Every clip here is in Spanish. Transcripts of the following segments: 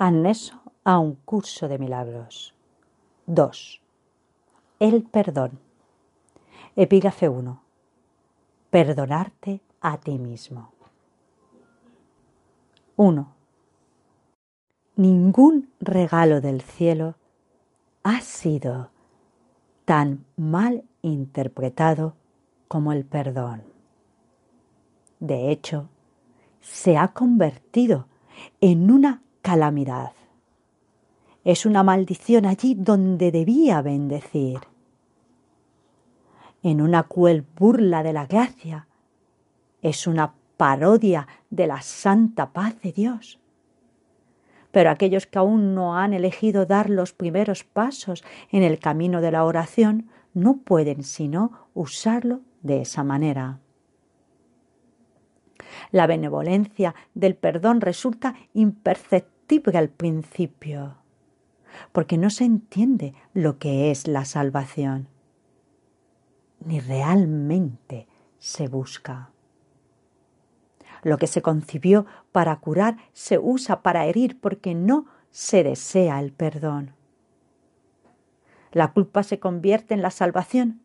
Anexo a un curso de milagros. 2. El perdón. Epígrafe 1. Perdonarte a ti mismo. 1. Ningún regalo del cielo ha sido tan mal interpretado como el perdón. De hecho, se ha convertido en una calamidad. Es una maldición allí donde debía bendecir. En una cruel burla de la gracia. Es una parodia de la santa paz de Dios. Pero aquellos que aún no han elegido dar los primeros pasos en el camino de la oración no pueden sino usarlo de esa manera. La benevolencia del perdón resulta imperceptible al principio, porque no se entiende lo que es la salvación, ni realmente se busca. Lo que se concibió para curar se usa para herir porque no se desea el perdón. La culpa se convierte en la salvación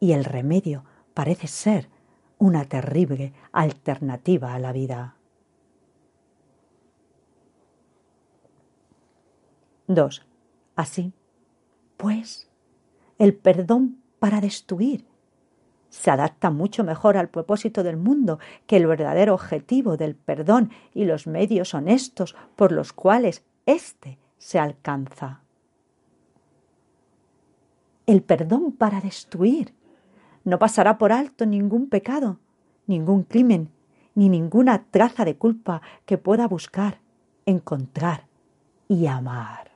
y el remedio parece ser una terrible alternativa a la vida. 2. Así, pues, el perdón para destruir se adapta mucho mejor al propósito del mundo que el verdadero objetivo del perdón y los medios honestos por los cuales éste se alcanza. El perdón para destruir no pasará por alto ningún pecado, ningún crimen, ni ninguna traza de culpa que pueda buscar, encontrar y amar.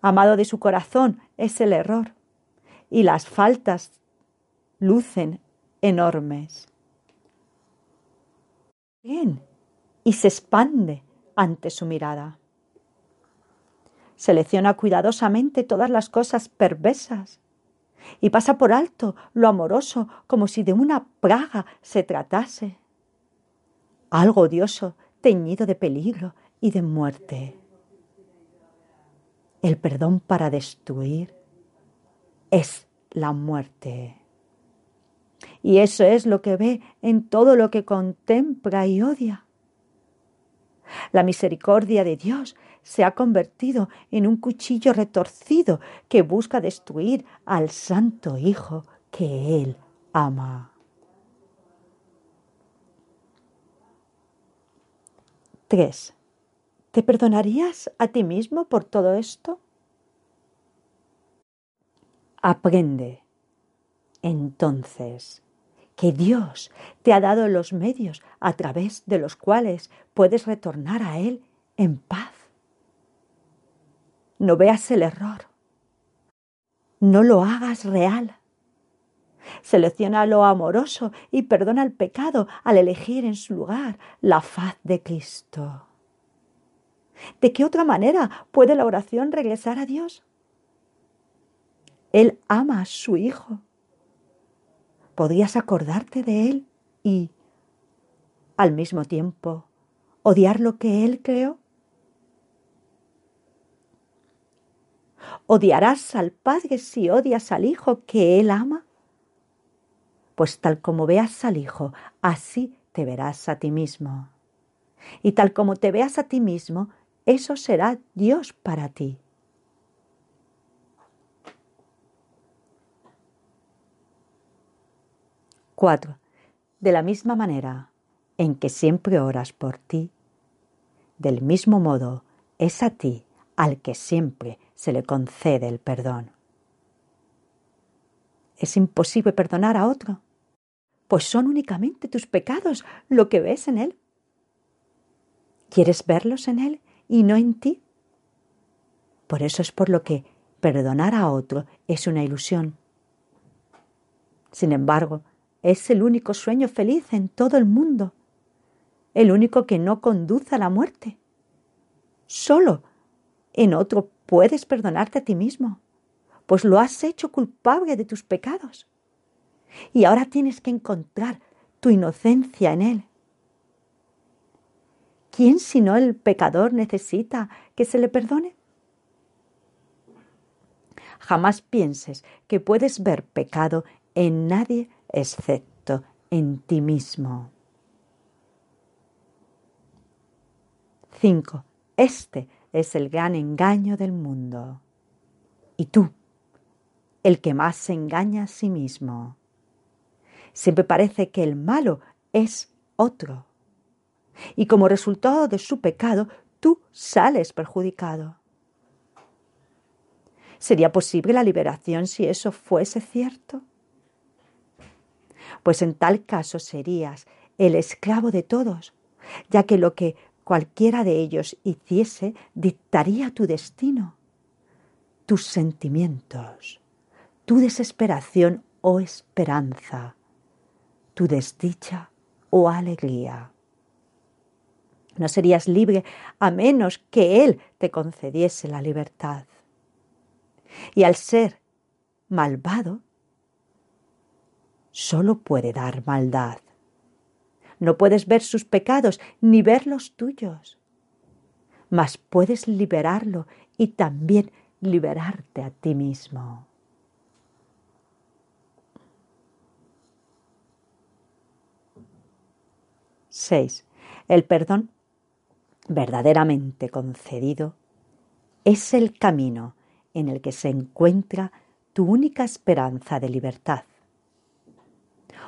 Amado de su corazón es el error, y las faltas lucen enormes. Bien, y se expande ante su mirada. Selecciona cuidadosamente todas las cosas perversas y pasa por alto lo amoroso como si de una praga se tratase. Algo odioso, teñido de peligro y de muerte. El perdón para destruir es la muerte. Y eso es lo que ve en todo lo que contempla y odia. La misericordia de Dios se ha convertido en un cuchillo retorcido que busca destruir al Santo Hijo que Él ama. 3. ¿Te perdonarías a ti mismo por todo esto? Aprende entonces que Dios te ha dado los medios a través de los cuales puedes retornar a Él en paz. No veas el error. No lo hagas real. Selecciona lo amoroso y perdona el pecado al elegir en su lugar la faz de Cristo. ¿De qué otra manera puede la oración regresar a Dios? Él ama a su Hijo podrías acordarte de Él y, al mismo tiempo, odiar lo que Él creó? ¿Odiarás al Padre si odias al Hijo que Él ama? Pues tal como veas al Hijo, así te verás a ti mismo. Y tal como te veas a ti mismo, eso será Dios para ti. 4. De la misma manera en que siempre oras por ti, del mismo modo es a ti al que siempre se le concede el perdón. Es imposible perdonar a otro, pues son únicamente tus pecados lo que ves en él. ¿Quieres verlos en él y no en ti? Por eso es por lo que perdonar a otro es una ilusión. Sin embargo, es el único sueño feliz en todo el mundo, el único que no conduce a la muerte. Solo en otro puedes perdonarte a ti mismo, pues lo has hecho culpable de tus pecados. Y ahora tienes que encontrar tu inocencia en él. ¿Quién sino el pecador necesita que se le perdone? Jamás pienses que puedes ver pecado en nadie excepto en ti mismo. 5. Este es el gran engaño del mundo. Y tú, el que más se engaña a sí mismo. Siempre parece que el malo es otro. Y como resultado de su pecado, tú sales perjudicado. ¿Sería posible la liberación si eso fuese cierto? Pues en tal caso serías el esclavo de todos, ya que lo que cualquiera de ellos hiciese dictaría tu destino, tus sentimientos, tu desesperación o esperanza, tu desdicha o alegría. No serías libre a menos que Él te concediese la libertad. Y al ser malvado, solo puede dar maldad. No puedes ver sus pecados ni ver los tuyos, mas puedes liberarlo y también liberarte a ti mismo. Seis. El perdón verdaderamente concedido es el camino en el que se encuentra tu única esperanza de libertad.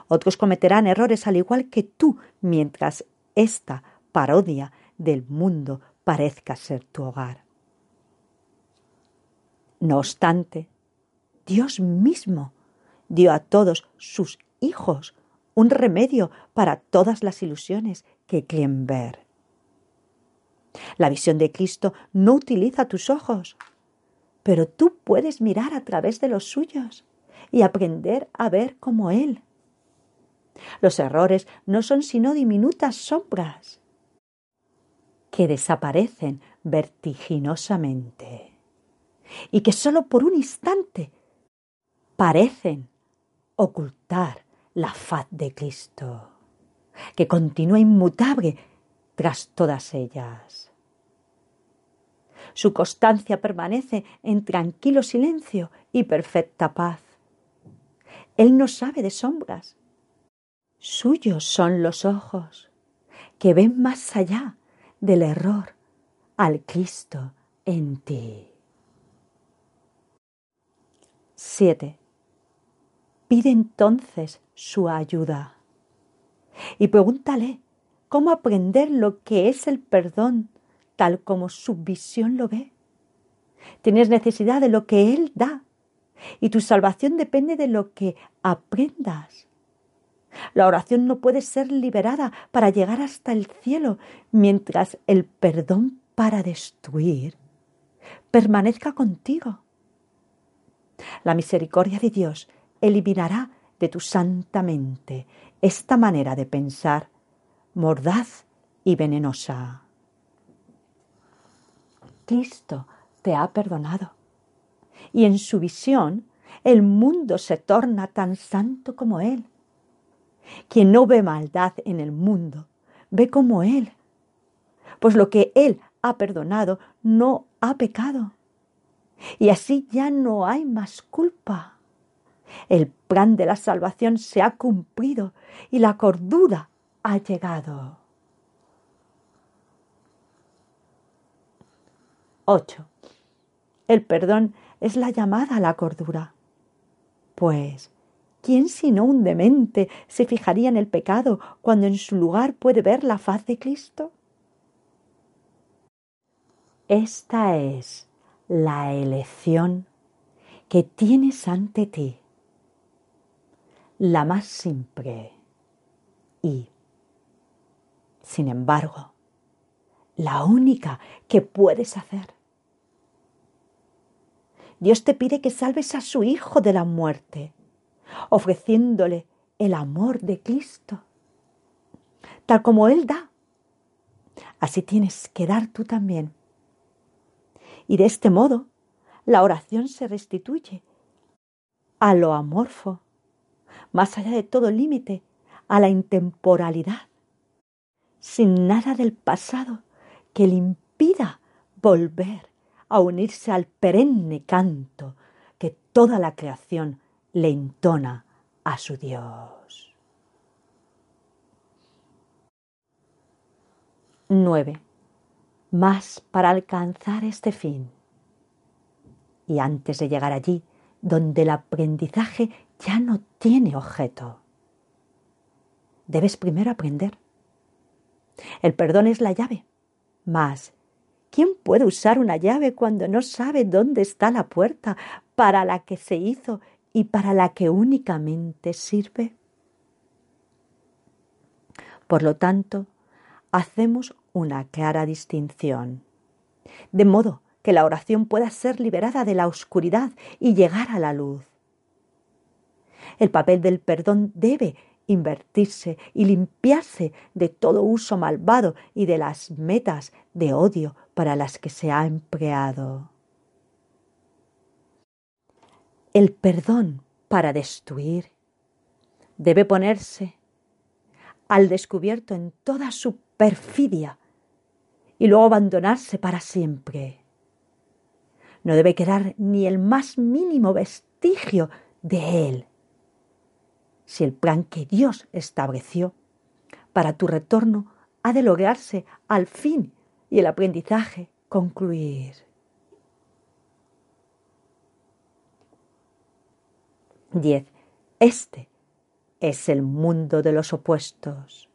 Otros cometerán errores al igual que tú mientras esta parodia del mundo parezca ser tu hogar. No obstante, Dios mismo dio a todos sus hijos un remedio para todas las ilusiones que creen ver. La visión de Cristo no utiliza tus ojos, pero tú puedes mirar a través de los suyos y aprender a ver como Él. Los errores no son sino diminutas sombras que desaparecen vertiginosamente y que sólo por un instante parecen ocultar la faz de Cristo, que continúa inmutable tras todas ellas. Su constancia permanece en tranquilo silencio y perfecta paz. Él no sabe de sombras. Suyos son los ojos que ven más allá del error al Cristo en ti. 7. Pide entonces su ayuda y pregúntale cómo aprender lo que es el perdón tal como su visión lo ve. Tienes necesidad de lo que Él da y tu salvación depende de lo que aprendas. La oración no puede ser liberada para llegar hasta el cielo mientras el perdón para destruir permanezca contigo. La misericordia de Dios eliminará de tu santa mente esta manera de pensar mordaz y venenosa. Cristo te ha perdonado. Y en su visión el mundo se torna tan santo como Él. Quien no ve maldad en el mundo, ve como Él. Pues lo que Él ha perdonado no ha pecado. Y así ya no hay más culpa. El plan de la salvación se ha cumplido y la cordura ha llegado. 8. El perdón es la llamada a la cordura. Pues, ¿quién sino un demente se fijaría en el pecado cuando en su lugar puede ver la faz de Cristo? Esta es la elección que tienes ante ti, la más simple y, sin embargo, la única que puedes hacer. Dios te pide que salves a su Hijo de la muerte, ofreciéndole el amor de Cristo, tal como Él da. Así tienes que dar tú también. Y de este modo, la oración se restituye a lo amorfo, más allá de todo límite, a la intemporalidad. Sin nada del pasado que le impida volver a unirse al perenne canto que toda la creación le entona a su Dios. 9. Más para alcanzar este fin. Y antes de llegar allí, donde el aprendizaje ya no tiene objeto, debes primero aprender. El perdón es la llave. Mas, ¿quién puede usar una llave cuando no sabe dónde está la puerta para la que se hizo y para la que únicamente sirve? Por lo tanto, hacemos una clara distinción, de modo que la oración pueda ser liberada de la oscuridad y llegar a la luz. El papel del perdón debe invertirse y limpiarse de todo uso malvado y de las metas de odio para las que se ha empleado. El perdón para destruir debe ponerse al descubierto en toda su perfidia y luego abandonarse para siempre. No debe quedar ni el más mínimo vestigio de él. Si el plan que Dios estableció para tu retorno ha de lograrse al fin y el aprendizaje concluir. 10. Este es el mundo de los opuestos.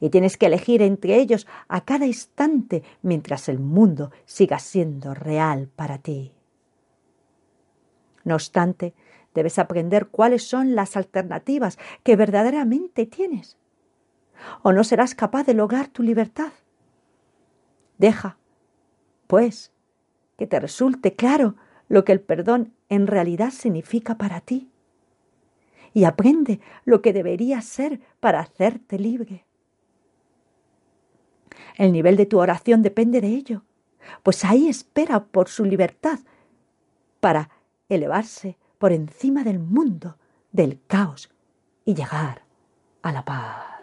Y tienes que elegir entre ellos a cada instante mientras el mundo siga siendo real para ti. No obstante, debes aprender cuáles son las alternativas que verdaderamente tienes. O no serás capaz de lograr tu libertad. Deja, pues, que te resulte claro lo que el perdón en realidad significa para ti y aprende lo que debería ser para hacerte libre. El nivel de tu oración depende de ello, pues ahí espera por su libertad para elevarse por encima del mundo, del caos y llegar a la paz.